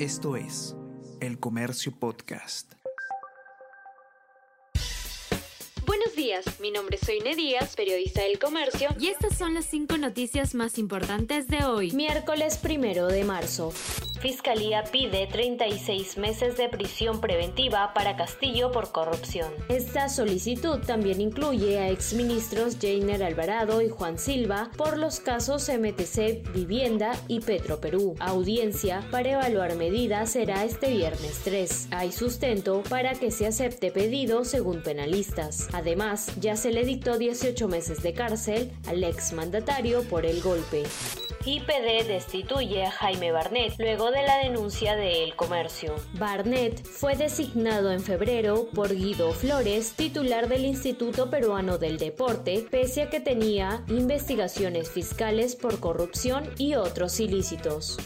Esto es El Comercio Podcast. Buenos días, mi nombre es Soine Díaz, periodista del Comercio, y estas son las cinco noticias más importantes de hoy, miércoles primero de marzo. Fiscalía pide 36 meses de prisión preventiva para Castillo por corrupción. Esta solicitud también incluye a exministros Jainer Alvarado y Juan Silva por los casos MTC Vivienda y Petroperú. Audiencia para evaluar medidas será este viernes 3. Hay sustento para que se acepte pedido según penalistas. Además, ya se le dictó 18 meses de cárcel al exmandatario por el golpe. IPD destituye a Jaime Barnett luego de la denuncia de El Comercio. Barnett fue designado en febrero por Guido Flores, titular del Instituto Peruano del Deporte, pese a que tenía investigaciones fiscales por corrupción y otros ilícitos.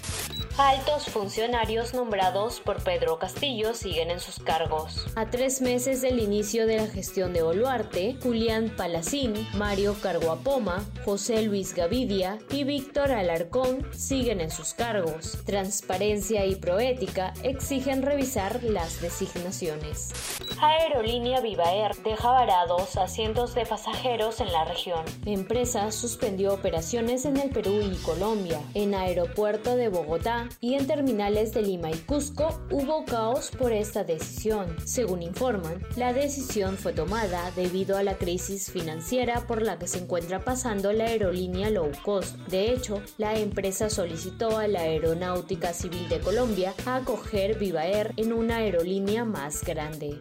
Altos funcionarios nombrados por Pedro Castillo siguen en sus cargos. A tres meses del inicio de la gestión de Boluarte, Julián Palacín, Mario Carguapoma, José Luis Gavidia y Víctor Alarcón siguen en sus cargos. Transparencia y Proética exigen revisar las designaciones. Aerolínea Viva Air deja varados a cientos de pasajeros en la región. Empresa suspendió operaciones en el Perú y Colombia. En aeropuerto de Bogotá y en terminales de Lima y Cusco hubo caos por esta decisión. Según informan, la decisión fue tomada debido a la crisis financiera por la que se encuentra pasando la aerolínea low cost. De hecho, la empresa solicitó a la Aeronáutica Civil de Colombia a acoger Viva Air en una aerolínea más grande.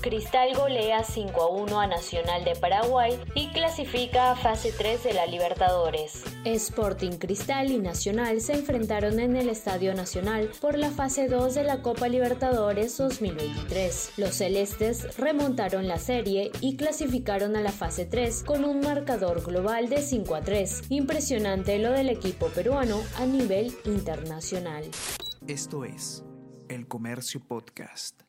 Cristal golea 5 a 1 a Nacional de Paraguay y clasifica a fase 3 de la Libertadores. Sporting Cristal y Nacional se enfrentaron en el Estadio Nacional por la fase 2 de la Copa Libertadores 2023. Los celestes remontaron la serie y clasificaron a la fase 3 con un marcador global de 5 a 3. Impresionante lo del equipo peruano a nivel internacional. Esto es El Comercio Podcast.